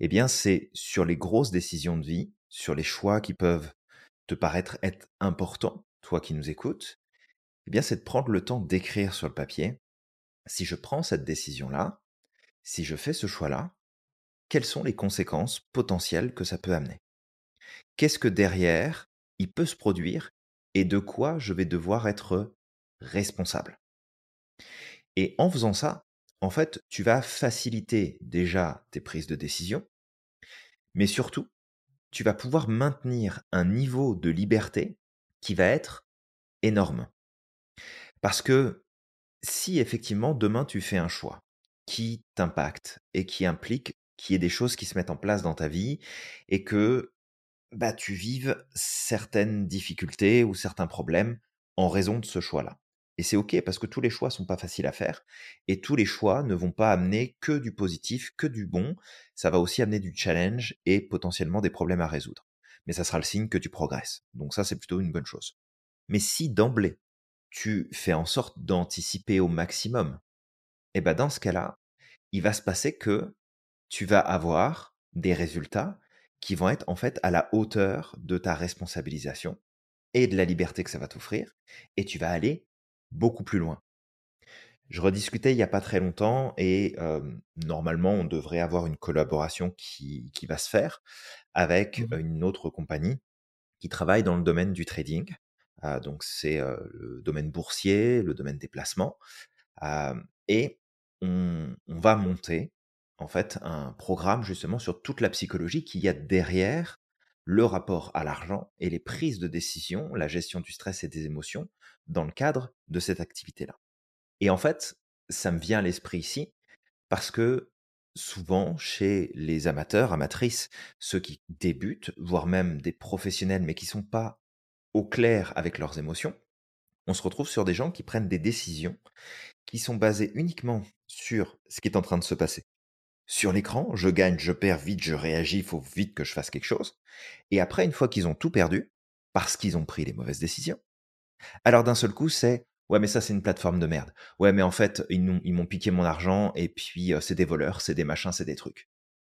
S2: Eh bien, c'est sur les grosses décisions de vie, sur les choix qui peuvent te paraître être importants, toi qui nous écoutes, eh bien, c'est de prendre le temps d'écrire sur le papier, si je prends cette décision-là, si je fais ce choix-là, quelles sont les conséquences potentielles que ça peut amener? Qu'est-ce que derrière, peut se produire et de quoi je vais devoir être responsable Et en faisant ça, en fait, tu vas faciliter déjà tes prises de décision, mais surtout, tu vas pouvoir maintenir un niveau de liberté qui va être énorme. Parce que si effectivement demain tu fais un choix qui t'impacte et qui implique qu'il y ait des choses qui se mettent en place dans ta vie et que bah, tu vives certaines difficultés ou certains problèmes en raison de ce choix-là. Et c'est OK parce que tous les choix sont pas faciles à faire et tous les choix ne vont pas amener que du positif, que du bon. Ça va aussi amener du challenge et potentiellement des problèmes à résoudre. Mais ça sera le signe que tu progresses. Donc ça, c'est plutôt une bonne chose. Mais si d'emblée, tu fais en sorte d'anticiper au maximum, et ben dans ce cas-là, il va se passer que tu vas avoir des résultats qui vont être en fait à la hauteur de ta responsabilisation et de la liberté que ça va t'offrir, et tu vas aller beaucoup plus loin. Je rediscutais il n'y a pas très longtemps et euh, normalement on devrait avoir une collaboration qui, qui va se faire avec
S1: Mhm.
S2: une autre compagnie qui travaille dans le domaine du trading. Euh, donc c'est euh, le domaine boursier, le domaine des placements. Et on, on va monter en fait un programme justement sur toute la psychologie qu'il y a derrière le rapport à l'argent et les prises de décision, la gestion du stress et des émotions dans le cadre de cette activité-là. Et en fait, ça me vient à l'esprit ici parce que souvent chez les amateurs, amatrices, ceux qui débutent, voire même des professionnels mais qui sont pas au clair avec leurs émotions, on se retrouve sur des gens qui prennent des décisions qui sont basées uniquement sur ce qui est en train de se passer. Sur l'écran, je gagne, je perds vite, je réagis, il faut vite que je fasse quelque chose. Et après, une fois qu'ils ont tout perdu, parce qu'ils ont pris les mauvaises décisions, alors d'un seul coup, c'est Ouais, mais ça, c'est une plateforme de merde. Ouais, mais en fait, ils m'ont piqué mon argent et puis c'est des voleurs, c'est des machins, c'est des trucs.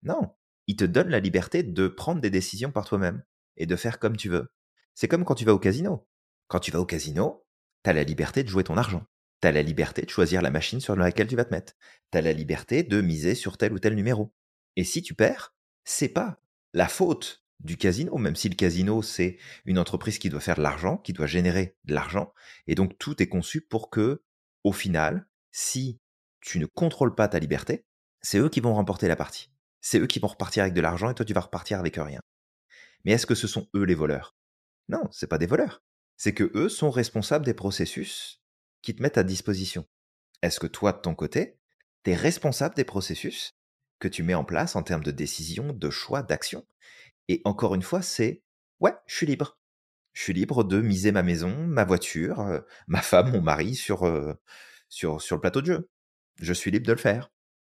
S2: Non, ils te donnent la liberté de prendre des décisions par toi-même et de faire comme tu veux. C'est comme quand tu vas au casino. Quand tu vas au casino, tu as la liberté de jouer ton argent. Tu as la liberté de choisir la machine sur laquelle tu vas te mettre. Tu as la liberté de miser sur tel ou tel numéro. Et si tu perds, c'est pas la faute du casino, même si le casino, c'est une entreprise qui doit faire de l'argent, qui doit générer de l'argent. Et donc, tout est conçu pour que, au final, si tu ne contrôles pas ta liberté, c'est eux qui vont remporter la partie. C'est eux qui vont repartir avec de l'argent et toi, tu vas repartir avec rien. Mais est-ce que ce sont eux les voleurs? Non, c'est pas des voleurs. C'est que eux sont responsables des processus qui te mettent à disposition. Est-ce que toi, de ton côté, tu es responsable des processus que tu mets en place en termes de décision, de choix, d'action? Et encore une fois, c'est ouais, je suis libre. Je suis libre de miser ma maison, ma voiture, euh, ma femme, mon mari sur, euh, sur, sur le plateau de jeu. Je suis libre de le faire.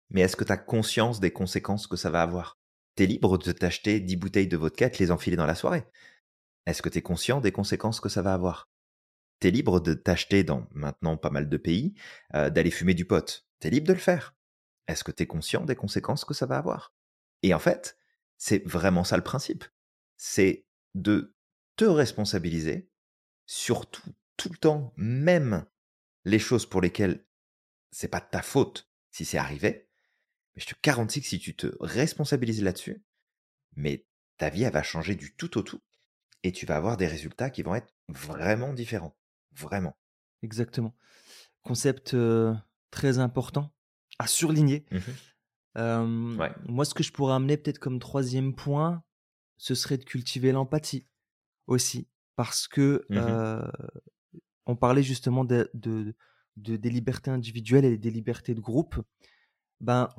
S2: Mais est-ce que tu conscience des conséquences que ça va avoir? Tu es libre de t'acheter 10 bouteilles de vodka et de les enfiler dans la soirée. Est-ce que tu es conscient des conséquences que ça va avoir? Tu es libre de t'acheter dans maintenant pas mal de pays, euh, d'aller fumer du pot. Tu es libre de le faire. Est-ce que tu es conscient des conséquences que ça va avoir? Et en fait, c'est vraiment ça le principe. C'est de te responsabiliser sur tout, le temps, même les choses pour lesquelles c'est pas de ta faute si c'est arrivé. Mais je te garantis que si tu te responsabilises là-dessus, mais ta vie, va changer du tout au tout et tu vas avoir des résultats qui vont être vraiment différents. Vraiment.
S1: Exactement. Concept très important à surligner.
S2: Mmh
S1: moi, ce que je pourrais amener peut-être comme troisième point, ce serait de cultiver l'empathie aussi. Parce que
S2: mmh
S1: on parlait justement de, de, des libertés individuelles et des libertés de groupe. Ben,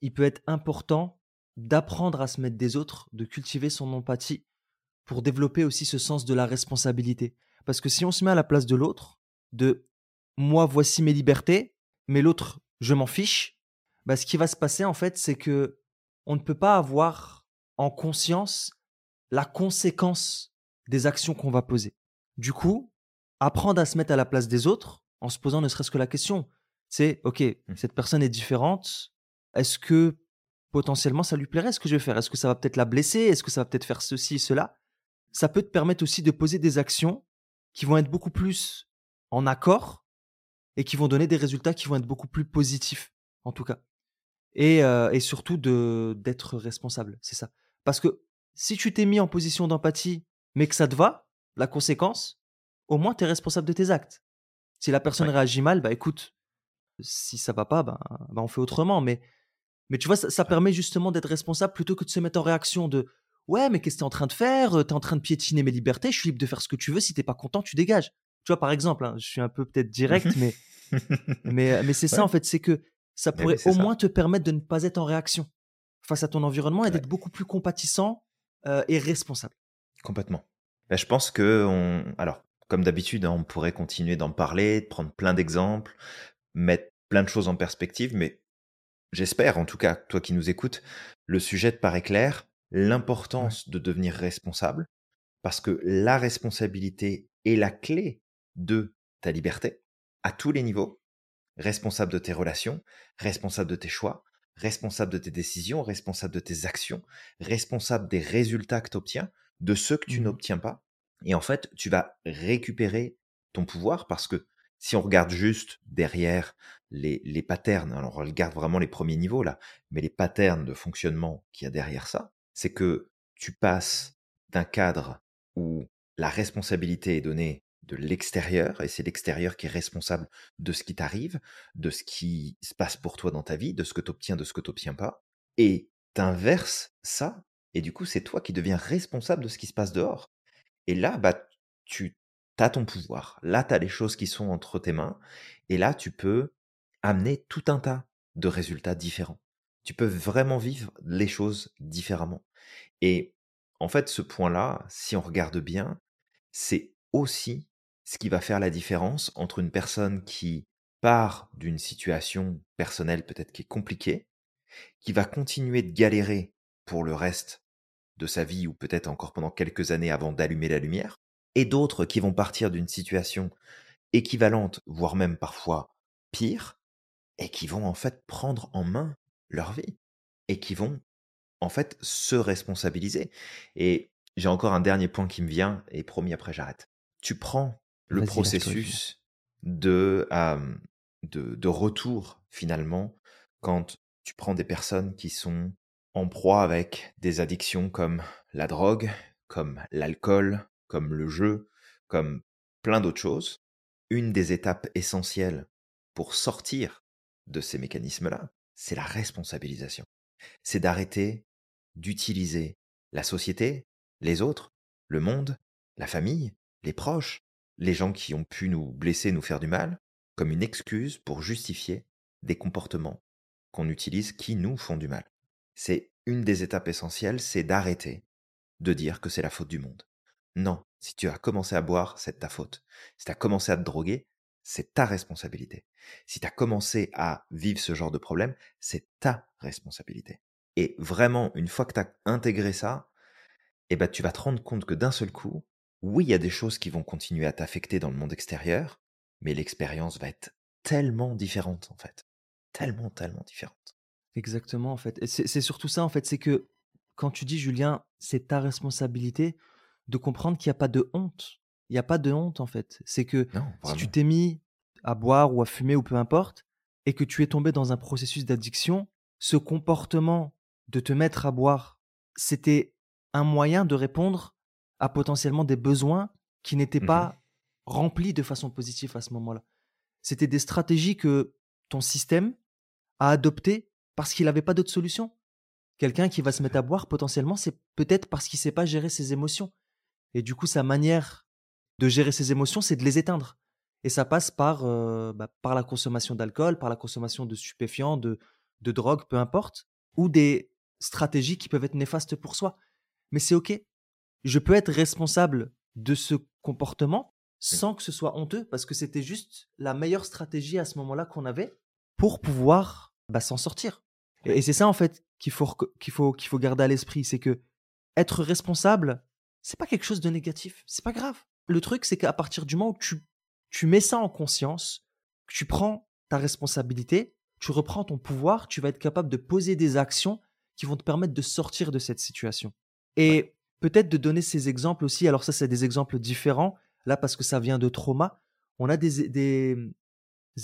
S1: il peut être important d'apprendre à se mettre des autres, de cultiver son empathie pour développer aussi ce sens de la responsabilité. Parce que si on se met à la place de l'autre, de moi voici mes libertés, mais l'autre je m'en fiche, bah, ce qui va se passer en fait, c'est que on ne peut pas avoir en conscience la conséquence des actions qu'on va poser. Du coup, apprendre à se mettre à la place des autres en se posant ne serait-ce que la question, c'est ok,
S2: mmh.
S1: cette personne est différente. Est-ce que potentiellement ça lui plairait ce que je vais faire? Est-ce que ça va peut-être la blesser? Est-ce que ça va peut-être faire ceci, cela? Ça peut te permettre aussi de poser des actions qui vont être beaucoup plus en accord et qui vont donner des résultats qui vont être beaucoup plus positifs, en tout cas. Et, euh, et surtout d'être responsable, c'est ça. Parce que si tu t'es mis en position d'empathie, mais que ça te va, la conséquence, au moins tu es responsable de tes actes. Si la personne réagit mal, bah écoute, si ça va pas, bah, bah on fait autrement. Mais, mais tu vois, ça, ça permet justement d'être responsable plutôt que de se mettre en réaction de Ouais, mais qu'est-ce que tu es en train de faire? Tu es en train de piétiner mes libertés, je suis libre de faire ce que tu veux, si t'es pas content, tu dégages. Tu vois, par exemple, hein, je suis un peu peut-être direct, mais, mais, mais c'est ça en fait, c'est que ça pourrait au moins te permettre de ne pas être en réaction face à ton environnement et d'être beaucoup plus compatissant et responsable.
S2: Complètement. Bah, je pense que, on... alors, comme d'habitude, hein, on pourrait continuer d'en parler, de prendre plein d'exemples, mettre plein de choses en perspective, mais j'espère, en tout cas, toi qui nous écoutes, le sujet te paraît clair l'importance de devenir responsable, parce que la responsabilité est la clé de ta liberté à tous les niveaux. Responsable de tes relations, responsable de tes choix, responsable de tes décisions, responsable de tes actions, responsable des résultats que tu obtiens, de ceux que tu mmh n'obtiens pas. Et en fait, tu vas récupérer ton pouvoir parce que si on regarde juste derrière les, les patterns, alors on regarde vraiment les premiers niveaux là, mais les patterns de fonctionnement qu'il y a derrière ça, c'est que tu passes d'un cadre où la responsabilité est donnée de l'extérieur, et c'est l'extérieur qui est responsable de ce qui t'arrive, de ce qui se passe pour toi dans ta vie, de ce que tu obtiens, de ce que tu n'obtiens pas, et t'inverses ça, et du coup c'est toi qui deviens responsable de ce qui se passe dehors. Et là, bah, tu as ton pouvoir, là tu as les choses qui sont entre tes mains, et là tu peux amener tout un tas de résultats différents tu peux vraiment vivre les choses différemment. Et en fait, ce point-là, si on regarde bien, c'est aussi ce qui va faire la différence entre une personne qui part d'une situation personnelle peut-être qui est compliquée, qui va continuer de galérer pour le reste de sa vie ou peut-être encore pendant quelques années avant d'allumer la lumière, et d'autres qui vont partir d'une situation équivalentes, voire même parfois pires, et qui vont en fait prendre en main leur vie et qui vont en fait se responsabiliser. Et j'ai encore un dernier point qui me vient et promis après j'arrête. Tu prends le processus de, euh, de, de retour finalement quand tu prends des personnes qui sont en proie avec des addictions comme la drogue, comme l'alcool, comme le jeu, comme plein d'autres choses. Une des étapes essentielles pour sortir de ces mécanismes-là, c'est la responsabilisation. C'est d'arrêter d'utiliser la société, les autres, le monde, la famille, les proches, les gens qui ont pu nous blesser, nous faire du mal, comme une excuse pour justifier des comportements qu'on utilise qui nous font du mal. C'est une des étapes essentielles, c'est d'arrêter de dire que c'est la faute du monde. Non, si tu as commencé à boire, c'est de ta faute. Si tu as commencé à te droguer, c'est ta responsabilité. Si tu as commencé à vivre ce genre de problème, c'est ta responsabilité. Et vraiment, une fois que tu as intégré ça, eh ben, tu vas te rendre compte que d'un seul coup, oui, il y a des choses qui vont continuer à t'affecter dans le monde extérieur, mais l'expérience va être tellement différente, en fait. Tellement, tellement différente.
S1: Exactement, en fait. C'est surtout ça, en fait, c'est que quand tu dis, Julien, c'est ta responsabilité de comprendre qu'il n'y a pas de honte. Il n'y a pas de honte, en fait. C'est que
S2: Non,
S1: si tu t'es mis à boire ou à fumer ou peu importe, et que tu es tombé dans un processus d'addiction, ce comportement de te mettre à boire, c'était un moyen de répondre à potentiellement des besoins qui n'étaient
S2: Mhm.
S1: pas remplis de façon positive à ce moment-là. C'était des stratégies que ton système a adoptées parce qu'il n'avait pas d'autre solution. Quelqu'un qui va se mettre à boire, potentiellement, c'est peut-être parce qu'il ne sait pas gérer ses émotions. Et du coup, sa manière de gérer ses émotions, c'est de les éteindre. Et ça passe par, euh, bah, par la consommation d'alcool, par la consommation de stupéfiants, de, de drogue, peu importe, ou des stratégies qui peuvent être néfastes pour soi. Mais c'est OK. Je peux être responsable de ce comportement sans que ce soit honteux, parce que c'était juste la meilleure stratégie à ce moment-là qu'on avait pour pouvoir bah, s'en sortir. Et, et c'est ça, en fait, qu'il faut, qu'il faut, qu'il faut garder à l'esprit. C'est que être responsable, c'est pas quelque chose de négatif. C'est pas grave. Le truc, c'est qu'à partir du moment où tu, tu mets ça en conscience, que tu prends ta responsabilité, tu reprends ton pouvoir, tu vas être capable de poser des actions qui vont te permettre de sortir de cette situation. Et peut-être de donner ces exemples aussi. Alors ça, c'est des exemples différents. Là, parce que ça vient de trauma. On a des, des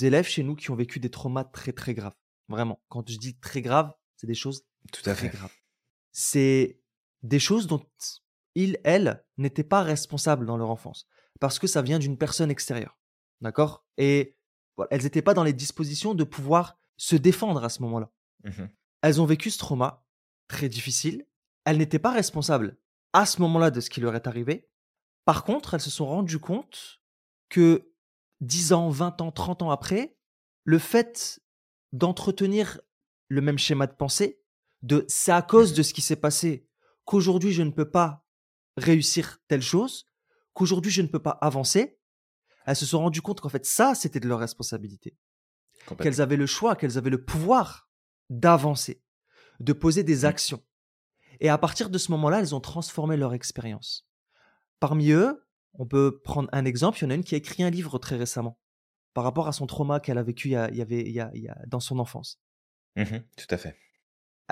S1: élèves chez nous qui ont vécu des traumas très, très graves. Vraiment. Quand je dis très graves, c'est des choses
S2: Tout à
S1: très
S2: fait.
S1: graves. C'est des choses dont ils, elles, n'étaient pas responsables dans leur enfance. Parce que ça vient d'une personne extérieure. D'accord? Et voilà, elles n'étaient pas dans les dispositions de pouvoir se défendre à ce moment-là.
S2: Mhm.
S1: Elles ont vécu ce trauma très difficile. Elles n'étaient pas responsables à ce moment-là de ce qui leur est arrivé. Par contre, elles se sont rendues compte que 10 ans, 20 ans, 30 ans après, le fait d'entretenir le même schéma de pensée, de c'est à cause
S2: Mhm.
S1: de ce qui s'est passé qu'aujourd'hui je ne peux pas réussir telle chose, qu'aujourd'hui je ne peux pas avancer, elles se sont rendues compte qu'en fait ça, c'était de leur responsabilité qu'elles avaient le choix, qu'elles avaient le pouvoir d'avancer, de poser des
S2: Mm.
S1: actions. Et à partir de ce moment-là, elles ont transformé leur expérience. Parmi eux, on peut prendre un exemple. Il y en a une qui a écrit un livre très récemment par rapport à son trauma qu'elle a vécu il y avait, il y a- il y a- dans son enfance.
S2: Mhm. Tout à fait.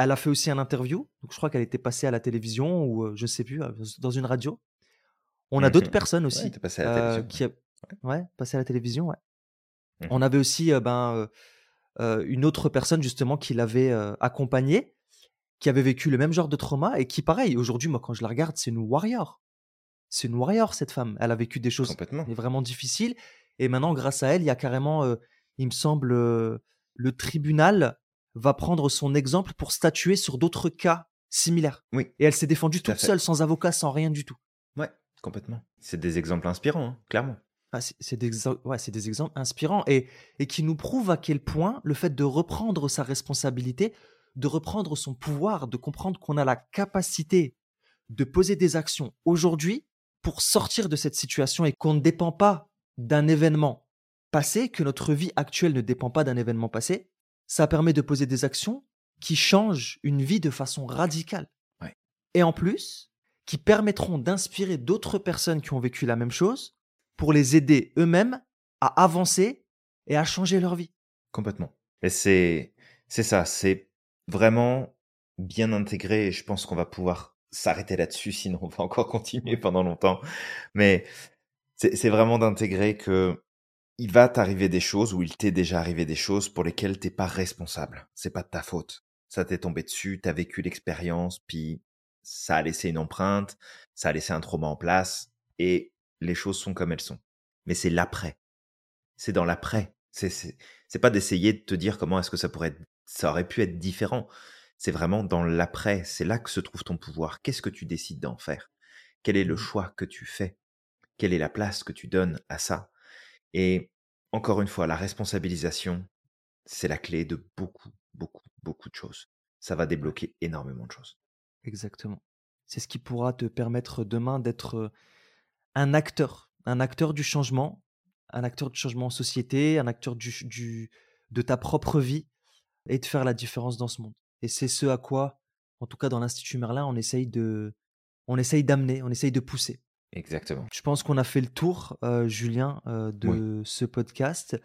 S1: Elle a fait aussi un interview. Donc je crois qu'elle était passée à la télévision ou euh, je sais plus, euh, dans une radio. On a d'autres
S2: Mhm.
S1: personnes aussi
S2: à la
S1: euh,
S2: télévision.
S1: qui a... ouais, passé à la télévision. Ouais.
S2: Mhm.
S1: On avait aussi ben, une autre personne justement qui l'avait accompagnée, qui avait vécu le même genre de trauma et qui, pareil, aujourd'hui, moi, quand je la regarde, c'est une warrior. C'est une warrior, cette femme. Elle a vécu des choses vraiment difficiles. Et maintenant, grâce à elle, il y a carrément, euh, il me semble, euh, le tribunal va prendre son exemple pour statuer sur d'autres cas similaires.
S2: Oui,
S1: Et elle s'est défendue toute
S2: fait.
S1: seule, sans avocat, sans rien du tout.
S2: Ouais, complètement. C'est des exemples inspirants, hein, clairement.
S1: Ah, c'est des, ouais, des exemples inspirants et, et qui nous prouvent à quel point le fait de reprendre sa responsabilité, de reprendre son pouvoir, de comprendre qu'on a la capacité de poser des actions aujourd'hui pour sortir de cette situation et qu'on ne dépend pas d'un événement passé, que notre vie actuelle ne dépend pas d'un événement passé, ça permet de poser des actions qui changent une vie de façon radicale.
S2: Ouais.
S1: Et en plus, qui permettront d'inspirer d'autres personnes qui ont vécu la même chose pour les aider eux-mêmes à avancer et à changer leur vie.
S2: Complètement. Et c'est c'est ça, c'est vraiment bien intégré et je pense qu'on va pouvoir s'arrêter là-dessus, sinon on va encore continuer pendant longtemps. Mais c'est vraiment d'intégrer que il va t'arriver des choses ou il t'est déjà arrivé des choses pour lesquelles t'es pas responsable. C'est pas de ta faute. Ça t'est tombé dessus, t'as vécu l'expérience, puis ça a laissé une empreinte, ça a laissé un trauma en place et les choses sont comme elles sont. Mais c'est l'après. C'est dans l'après. C'est c'est pas d'essayer de te dire comment est-ce que ça pourrait être, ça aurait pu être différent. C'est vraiment dans l'après. C'est là que se trouve ton pouvoir. Qu'est-ce que tu décides d'en faire? Quel est le mmh choix que tu fais? Quelle est la place que tu donnes à ça? Et encore une fois, la responsabilisation, c'est la clé de beaucoup, beaucoup, beaucoup de choses. Ça va débloquer énormément de choses.
S1: Exactement. C'est ce qui pourra te permettre demain d'être un acteur, un acteur du changement, un acteur du changement en société, un acteur du, de ta propre vie et de faire la différence dans ce monde. Et c'est ce à quoi, en tout cas dans l'Institut Merlin, on essaye de, on essaye d'amener, on essaye de pousser.
S2: Exactement.
S1: Je pense qu'on a fait le tour, Julien, de ce podcast.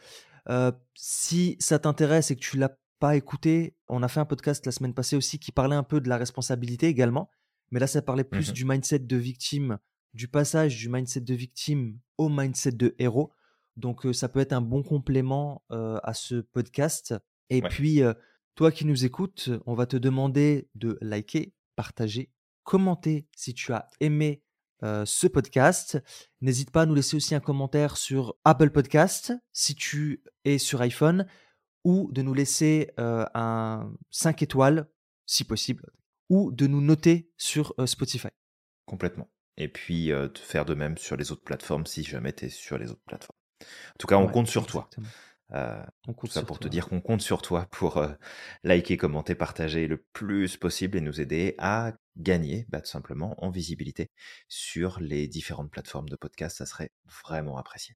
S1: si ça t'intéresse et que tu l'as pas écouté, on a fait un podcast la semaine passée aussi qui parlait un peu de la responsabilité également. Mais là, ça parlait plus mmh du mindset de victime, du passage du mindset de victime au mindset de héros. Donc, ça peut être un bon complément à ce podcast. Et puis, toi qui nous écoutes, on va te demander de liker, partager, commenter si tu as aimé ce podcast. N'hésite pas à nous laisser aussi un commentaire sur Apple Podcast si tu es sur iPhone ou de nous laisser un 5 étoiles si possible ou de nous noter sur Spotify.
S2: Complètement. Et puis de faire de même sur les autres plateformes si jamais tu es sur les autres plateformes. En tout cas, on compte sur toi. Euh, on compte ça pour te dire qu'on compte sur toi pour euh, liker, commenter, partager le plus possible et nous aider à gagner bah, tout simplement en visibilité sur les différentes plateformes de podcast. Ça serait vraiment apprécié.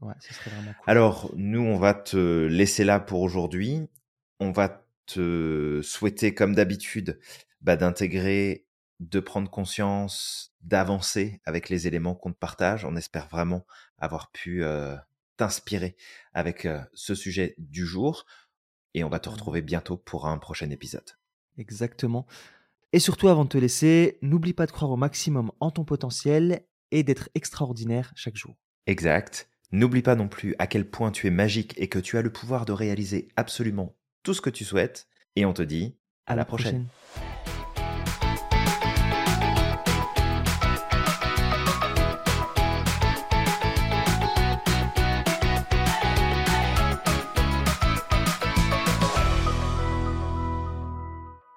S1: Ouais, ça serait vraiment cool.
S2: Alors, nous, on va te laisser là pour aujourd'hui. On va te souhaiter, comme d'habitude, bah, d'intégrer, de prendre conscience, d'avancer avec les éléments qu'on te partage. On espère vraiment avoir pu euh, t'inspirer avec ce sujet du jour. Et on va te retrouver bientôt pour un prochain épisode.
S1: Exactement. Et surtout, avant de te laisser, n'oublie pas de croire au maximum en ton potentiel et d'être extraordinaire chaque jour.
S2: Exact. N'oublie pas non plus à quel point tu es magique et que tu as le pouvoir de réaliser absolument tout ce que tu souhaites. Et on te dit à, la prochaine.